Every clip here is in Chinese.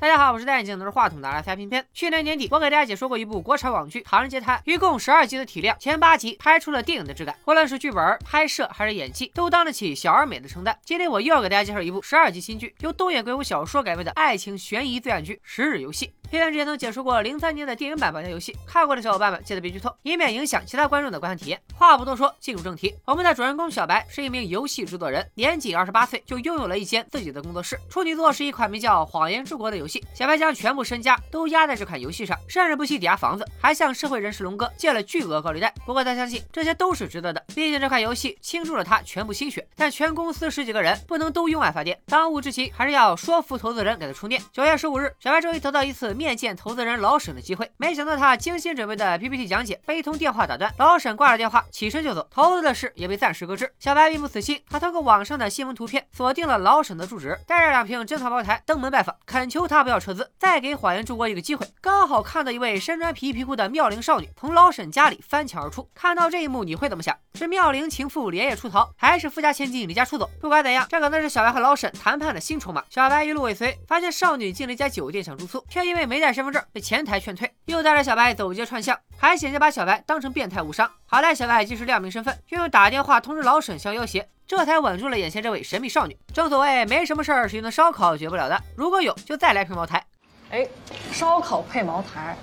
大家好，我是戴眼镜拿着话筒的阿塞偏偏。去年年底，我给大家解说过一部国产网剧《唐人街探案》，一共十二集的体量，前八集拍出了电影的质感，无论是剧本、拍摄还是演技，都当得起小而美的称赞。今天我又要给大家介绍一部十二集新剧，由东野圭吾小说改编的爱情悬疑罪案剧《十日游戏》。片片之前曾解说过零三年的电影版《绑架游戏》，看过的小伙伴们记得别剧透，以免影响其他观众的观看体验。话不多说，进入正题。我们的主人公小白是一名游戏制作人，年仅二十八岁就拥有了一间自己的工作室。处女作是一款名叫《谎言之国》的游戏。小白将全部身家都压在这款游戏上，甚至不惜抵押房子，还向社会人士龙哥借了巨额高利贷。不过他相信这些都是值得的，毕竟这款游戏倾注了他全部心血。但全公司十几个人不能都用爱发电，当务之急还是要说服投资人给他充电。九月十五日，小白终于得到一次面见投资人。老沈的机会，没想到他精心准备的 PPT 讲解被一通电话打断。老沈挂了电话，起身就走，投资的事也被暂时搁置。小白并不死心，他通过网上的新闻图片锁定了老沈的住址，带着两瓶珍藏茅台登门拜访，恳求他不要撤资，再给谎言之国一个机会。刚好看到一位身穿皮皮裤的妙龄少女从老沈家里翻墙而出，看到这一幕你会怎么想？是妙龄情妇连夜出逃，还是富家千金离家出走？不管怎样，这可能是小白和老沈谈判的新筹码。小白一路尾随，发现少女进了一家酒店想住宿，却因为没带身份证被。前台劝退，又带着小白走街串巷，还险些把小白当成变态误伤。好在小白及时亮明身份，又用打电话通知老沈相要挟，这才稳住了眼前这位神秘少女。正所谓没什么事儿是用的烧烤解不了的，如果有就再来瓶茅台。哎，烧烤配茅台，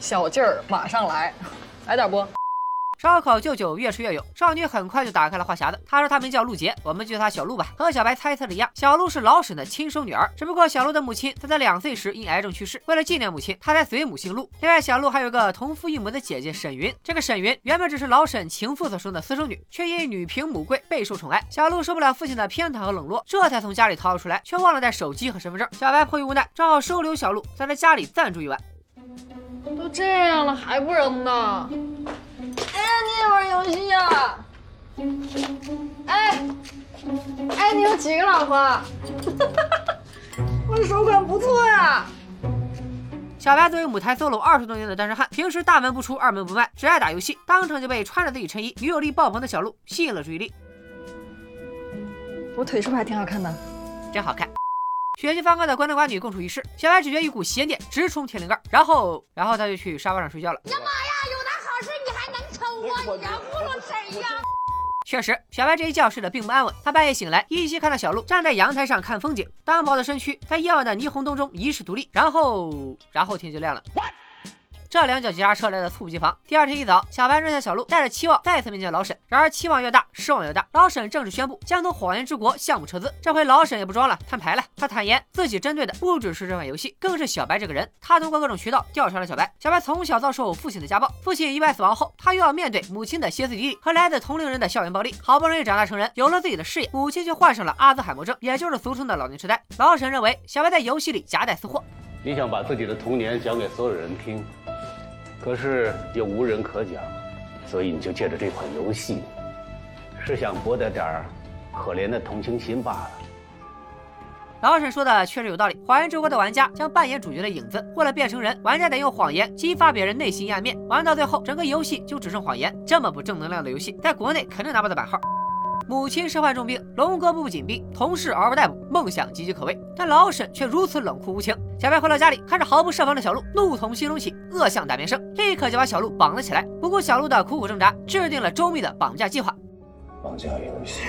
小劲儿马上来，来点不？烧烤舅舅，越吃越有。少女很快就打开了话匣子。她说她名叫陆杰，我们就叫她小陆吧。和小白猜测的一样，小陆是老沈的亲生女儿。只不过小陆的母亲在她两岁时因癌症去世，为了纪念母亲，她才随母姓陆。另外，小陆还有个同父异母的姐姐沈云。这个沈云原本只是老沈情妇所生的私生女，却因女凭母贵，备受宠爱。小陆受不了父亲的偏袒和冷落，这才从家里逃了出来，却忘了带手机和身份证。小白迫于无奈，只好收留小陆，在他家里暂住一晚。都这样了还不扔呢？哎，你也玩游戏呀？哎，哎，你有几个老婆？我的手感不错呀。小白作为母胎 solo 二十多年的单身汉，平时大门不出二门不迈，只爱打游戏，当场就被穿着自己衬衣、女友力爆棚的小鹿吸引了注意力。我腿是不是还挺好看的？真好看。血气方刚的关男寡女共处一室，小白只觉一股邪念直冲天灵盖，然后，然后他就去沙发上睡觉了。我？你糊弄谁呀？确实，小白这一觉睡得并不安稳。他半夜醒来，依稀看到小鹿站在阳台上看风景，单薄的身躯在夜晚的霓虹灯中遗世独立。然后，然后天就亮了。这两脚急刹车来的猝不及防。第二天一早，小白扔下小鹿，带着期望再次面见老沈。然而期望越大，失望越大。老沈正式宣布将从谎言之国项目撤资。这回老沈也不装了，摊牌了。他坦言自己针对的不只是这款游戏，更是小白这个人。他通过各种渠道调查了小白。小白从小遭受父亲的家暴，父亲意外死亡后，他又要面对母亲的歇斯底里和来自同龄人的校园暴力。好不容易长大成人，有了自己的事业，母亲却患上了阿兹海默症，也就是俗称的老年痴呆。老沈认为小白在游戏里夹带私货。你想把自己的童年讲给所有人听？可是又无人可讲，所以你就借着这款游戏，是想博得点儿可怜的同情心罢了。老沈说的确实有道理。谎言之国的玩家将扮演主角的影子，为了变成人，玩家得用谎言激发别人内心暗面，玩到最后，整个游戏就只剩谎言。这么不正能量的游戏，在国内肯定拿不到版号。母亲身患重病，龙哥步步紧逼，同事嗷嗷待哺，梦想岌岌可危。但老沈却如此冷酷无情。小白回到家里，看着毫不设防的小鹿，怒从心中起，恶向胆边生，立刻就把小鹿绑了起来。不顾小鹿的苦苦挣扎，制定了周密的绑架计划。绑架游戏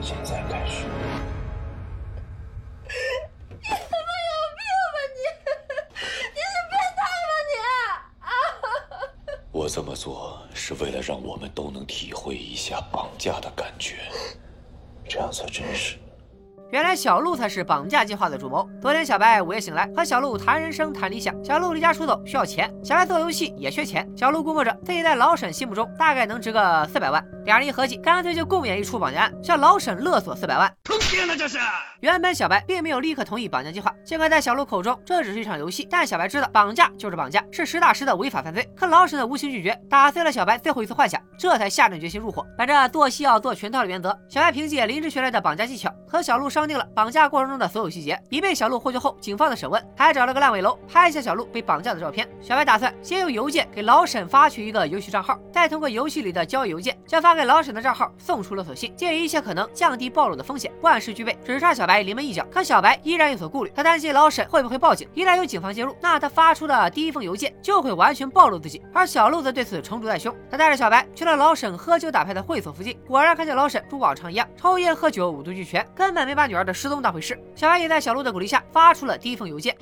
现在开始。这么做是为了让我们都能体会一下绑架的感觉，这样才真实。原来小鹿才是绑架计划的主谋。昨天小白午夜醒来，和小鹿谈人生谈理想。小鹿离家出走需要钱，小白做游戏也缺钱。小鹿估摸着自己在老沈心目中大概能值个四百万，两人一合计，干脆就共演一出绑架案，向老沈勒索四百万。坑爹呢这是！原本小白并没有立刻同意绑架计划，尽管在小鹿口中这只是一场游戏，但小白知道绑架就是绑架，是实打实的违法犯罪。可老沈的无情拒绝，打碎了小白最后一次幻想。这才下定决心入伙。本着做戏要做全套的原则，小白凭借临时学来的绑架技巧，和小鹿商定了绑架过程中的所有细节，以便小鹿获救后警方的审问。还找了个烂尾楼拍下小鹿被绑架的照片。小白打算先用邮件给老沈发去一个游戏账号，再通过游戏里的交易邮件将发给老沈的账号送出勒索信，建议一切可能降低暴露的风险，万事俱备，只差小白临门一脚。可小白依然有所顾虑，他担心老沈会不会报警，一旦有警方介入，那他发出的第一封邮件就会完全暴露自己。而小鹿则对此成竹在胸，他带着小白去了在老沈喝酒打牌的会所附近，果然看见老沈如往常一样抽烟喝酒，五毒俱全，根本没把女儿的失踪当回事。小白也在小鹿的鼓励下发出了第一封邮件。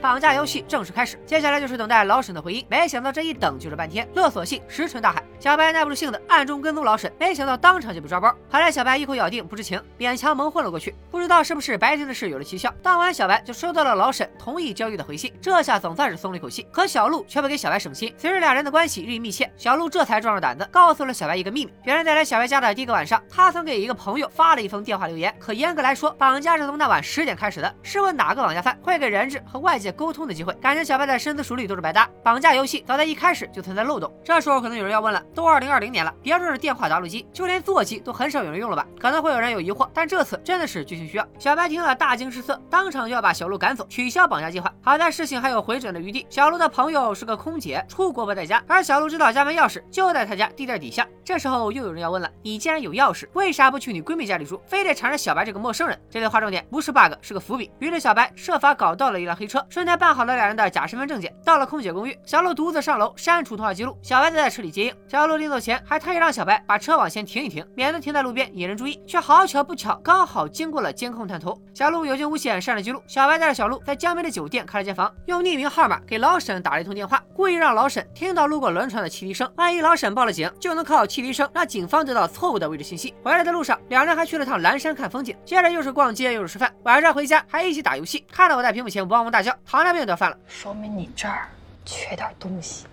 绑架游戏正式开始，接下来就是等待老沈的回音。没想到这一等就是半天，勒索信石沉大海。小白耐不住性子，暗中跟踪老沈，没想到当场就被抓包。好在小白一口咬定不知情，勉强蒙混了过去。不知道是不是白天的事有了蹊跷，当晚小白就收到了老沈同意交易的回信，这下总算是松了一口气。可小鹿却不给小白省心。随着俩人的关系日益密切，小鹿这才壮着胆子告诉了小白一个秘密：原来在来小白家的第一个晚上，他曾给一个朋友发了一封电话留言。可严格来说，绑架是从那晚十点开始的。试问哪个绑架犯会给人质和外界沟通的机会？感觉小白的深思熟虑都是白搭，绑架游戏早在一开始就存在漏洞。这时候可能有人要问了，都二零二零年了，别说是电话打录机，就连座机都很少有人用了吧？可能会有人有疑惑，但这次真的是剧情需要。小白听了大惊失色，当场就要把小鹿赶走，取消绑架计划。好在事情还有回转的余地，小鹿的朋友是个空姐，出国不在家，而小鹿知道家门钥匙就在他家地垫底下。这时候又有人要问了，你既然有钥匙，为啥不去你闺蜜家里住，非得缠着小白这个陌生人？这里划重点，不是 bug，是个伏笔。于是小白设法搞到了一辆黑车，带办好了俩人的假身份证件。到了空姐公寓，小鹿独自上楼删除通话记录，小白则在车里接应。小鹿临走前还特意让小白把车往前停一停，免得停在路边引人注意。却好巧不巧，刚好经过了监控探头。小鹿有惊无险删了记录。小白带着小鹿在江边的酒店开了间房，用匿名号码给老沈打了一通电话，故意让老沈听到路过轮船的汽笛声。万一老沈报了警，就能靠汽笛声让警方得到错误的位置信息。回来的路上，两人还去了趟蓝山看风景，接着又是逛街又是吃饭，晚上回家还一起打游戏。看到我在屏幕前汪汪大叫，糖尿病都要犯了。说明你这儿。缺点东西，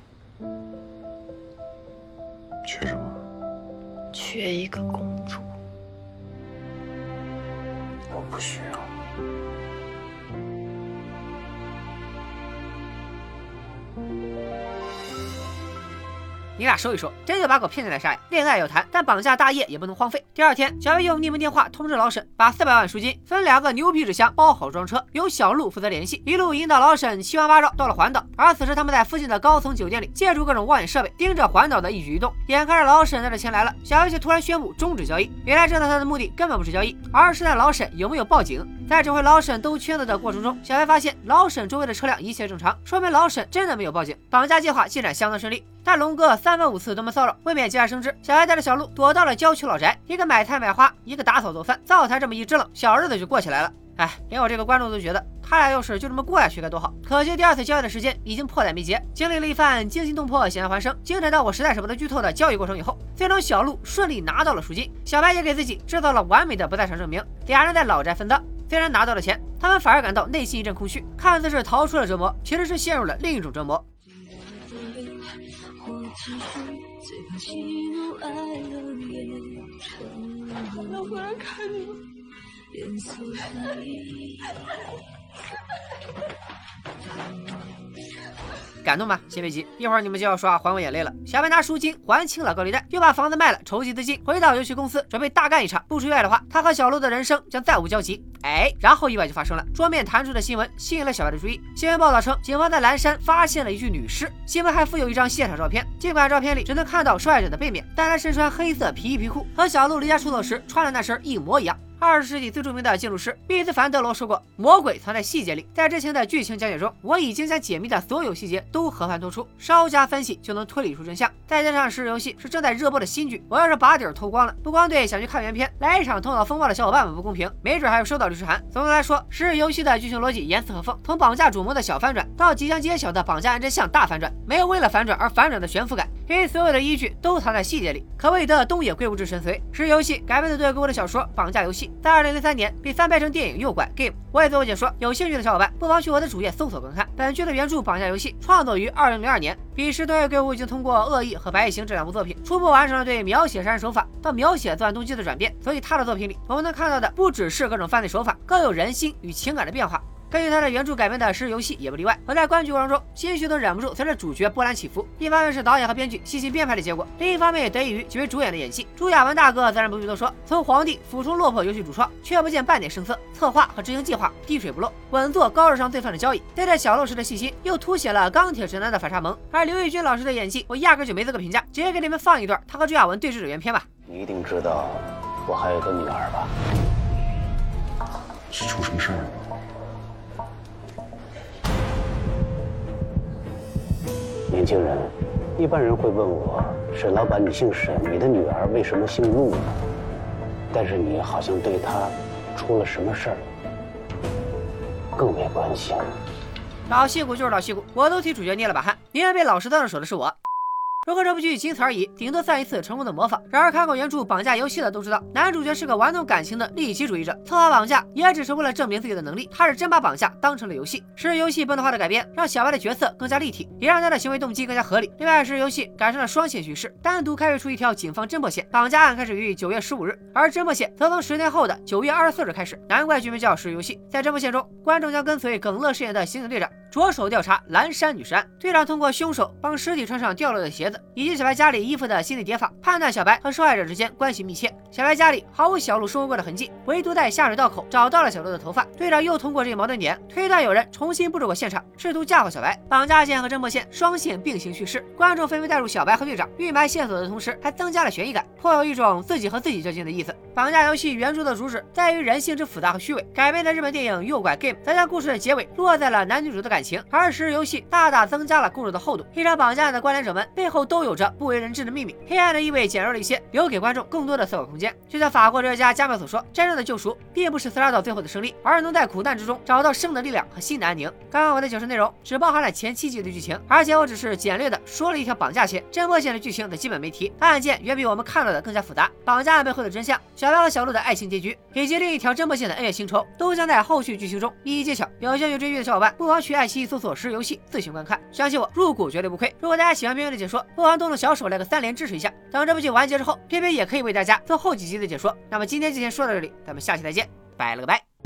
缺什么？缺一个公主。我不需要。你俩说一说，真就把狗骗进来杀呀？恋爱要谈，但绑架大业也不能荒废。第二天，小白用匿名电话通知老沈，把四百万赎金分两个牛皮纸箱包好装车，由小鹿负责联系，一路引导老沈七弯八绕到了环岛。而此时，他们在附近的高层酒店里，借助各种望远设备盯着环岛的一举一动。眼看着老沈带着钱来了，小白却突然宣布终止交易。原来，这次他的目的根本不是交易，而是在老沈有没有报警。在指挥老沈兜圈子的过程中，小白发现老沈周围的车辆一切正常，说明老沈真的没有报警。绑架计划进展相当顺利。但龙哥三番五次都没骚扰，未免节外生枝。小白带着小鹿躲到了郊区老宅，一个买菜买花，一个打扫做饭，灶台这么一支棱，小日子就过起来了。哎，连我这个观众都觉得，他俩要是就这么过下去该多好。可惜第二次交易的时间已经迫在眉睫，经历了一番惊心动魄、险象环生、精彩到我实在舍不得剧透的交易过程以后，最终小鹿顺利拿到了赎金，小白也给自己制造了完美的不在场证明。俩人在老宅分赃，虽然拿到了钱，他们反而感到内心一阵空虚，看似是逃出了折磨，其实是陷入了另一种折磨。最怕喜怒哀乐变成我回来看你。严肃分离 感动吧，先别急，一会儿你们就要刷还我眼泪了。小白拿赎金还清了高利贷，又把房子卖了筹集资金，回到游戏公司准备大干一场。不出意外的话，他和小鹿的人生将再无交集。哎，然后意外就发生了，桌面弹出的新闻吸引了小白的注意。新闻报道称，警方在蓝山发现了一具女尸，新闻还附有一张现场照片。尽管照片里只能看到受害者的背面，但他身穿黑色皮衣皮裤，和小鹿离家出走时穿的那身一模一样。二十世纪最著名的建筑师密斯凡德罗说过：“魔鬼藏在细节里。”在之前的剧情讲解中，我已经将解密的所有细节都和盘托出，稍加分析就能推理出真相。再加上《石游戏》是正在热播的新剧，我要是把底儿偷光了，不光对想去看原片来一场头脑风暴的小伙伴们不公平，没准还会收到律师函。总的来说，《石游戏》的剧情逻辑严丝合缝，从绑架主谋的小反转到即将揭晓的绑架案真相大反转，没有为了反转而反转的悬浮感，因为所有的依据都藏在细节里，可谓得东野圭吾之神髓。《石游戏》改编自对圭吾的小说《绑架游戏》。在二零零三年被翻拍成电影《诱拐 Game》，我也做过解说，有兴趣的小伙伴不妨去我的主页搜索观看。本剧的原著《绑架游戏》创作于二零零二年，彼时东野圭吾已经通过《恶意》和《白夜行》这两部作品，初步完成了对描写杀人手法到描写作案动机的转变。所以他的作品里，我们能看到的不只是各种犯罪手法，更有人心与情感的变化。根据他的原著改编的《石游戏》也不例外。而在观剧过程中，心绪都忍不住随着主角波澜起伏。一方面是导演和编剧细心编排的结果，另一方面也得益于几位主演的演技。朱亚文大哥自然不必多说，从皇帝俯冲落魄游戏主创，却不见半点声色，策划和执行计划滴水不漏，稳坐高智商罪犯的交椅。在这小露时的细心，又凸显了钢铁直男的反差萌。而刘奕君老师的演技，我压根就没资格评价，直接给你们放一段他和朱亚文对峙的原片吧。你一定知道，我还有个女儿吧？是出什么事儿了？年轻人，一般人会问我，沈老板，你姓沈，你的女儿为什么姓陆呢？但是你好像对她出了什么事儿更没关系。老戏骨就是老戏骨，我都替主角捏了把汗，宁愿被老师当着手的是我。如果这部剧仅此而已，顶多算一次成功的模仿。然而看过原著《绑架游戏》的都知道，男主角是个玩弄感情的利己主义者，策划绑架也只是为了证明自己的能力。他是真把绑架当成了游戏。是游戏本土化的改编，让小白的角色更加立体，也让他的行为动机更加合理。另外是游戏改成了双线叙事，单独开辟出一条警方侦破线。绑架案开始于九月十五日，而侦破线则从十年后的九月二十四日开始。难怪剧名叫《是游戏》。在侦破线中，观众将跟随耿乐饰演的刑警队长。着手调查蓝山女尸案，队长通过凶手帮尸体穿上掉落的鞋子，以及小白家里衣服的心理叠法，判断小白和受害者之间关系密切。小白家里毫无小鹿生活过的痕迹，唯独在下水道口找到了小鹿的头发。队长又通过这一矛盾点推断有人重新布置过现场，试图嫁祸小白。绑架线和侦破线双线并行叙事，观众纷纷带入小白和队长，预埋线索的同时还增加了悬疑感，颇有一种自己和自己较劲的意思。绑架游戏原著的主旨在于人性之复杂和虚伪，改编的日本电影《诱拐 Game》则将故事的结尾落在了男女主的感情，而是。游戏大大增加了故事的厚度。一场绑架案的关联者们背后都有着不为人知的秘密，黑暗的意味减弱了一些，留给观众更多的思考空间。就像法国哲学家加缪所说：“真正的救赎，并不是刺杀到最后的胜利，而是能在苦难之中找到生的力量和心的安宁。”刚刚我的解释内容只包含了前七集的剧情，而且我只是简略的说了一条绑架线、侦破线的剧情的基本没提。案件远比我们看到的更加复杂，绑架案背后的真相，小白和小鹿的爱情结局，以及另一条侦破线的恩怨情仇，都将在后续剧情中一一揭晓。有兴趣追剧的小伙伴，不妨去爱奇艺搜索“石游戏”自行观看。相信我，入股绝对不亏。如果大家喜欢片片的解说，不妨动动小手来个三连支持一下。等这部剧完结之后，偏偏也可以为大家做后几集的解说。那么今天就先说到这里，咱们下期再见，拜了个拜。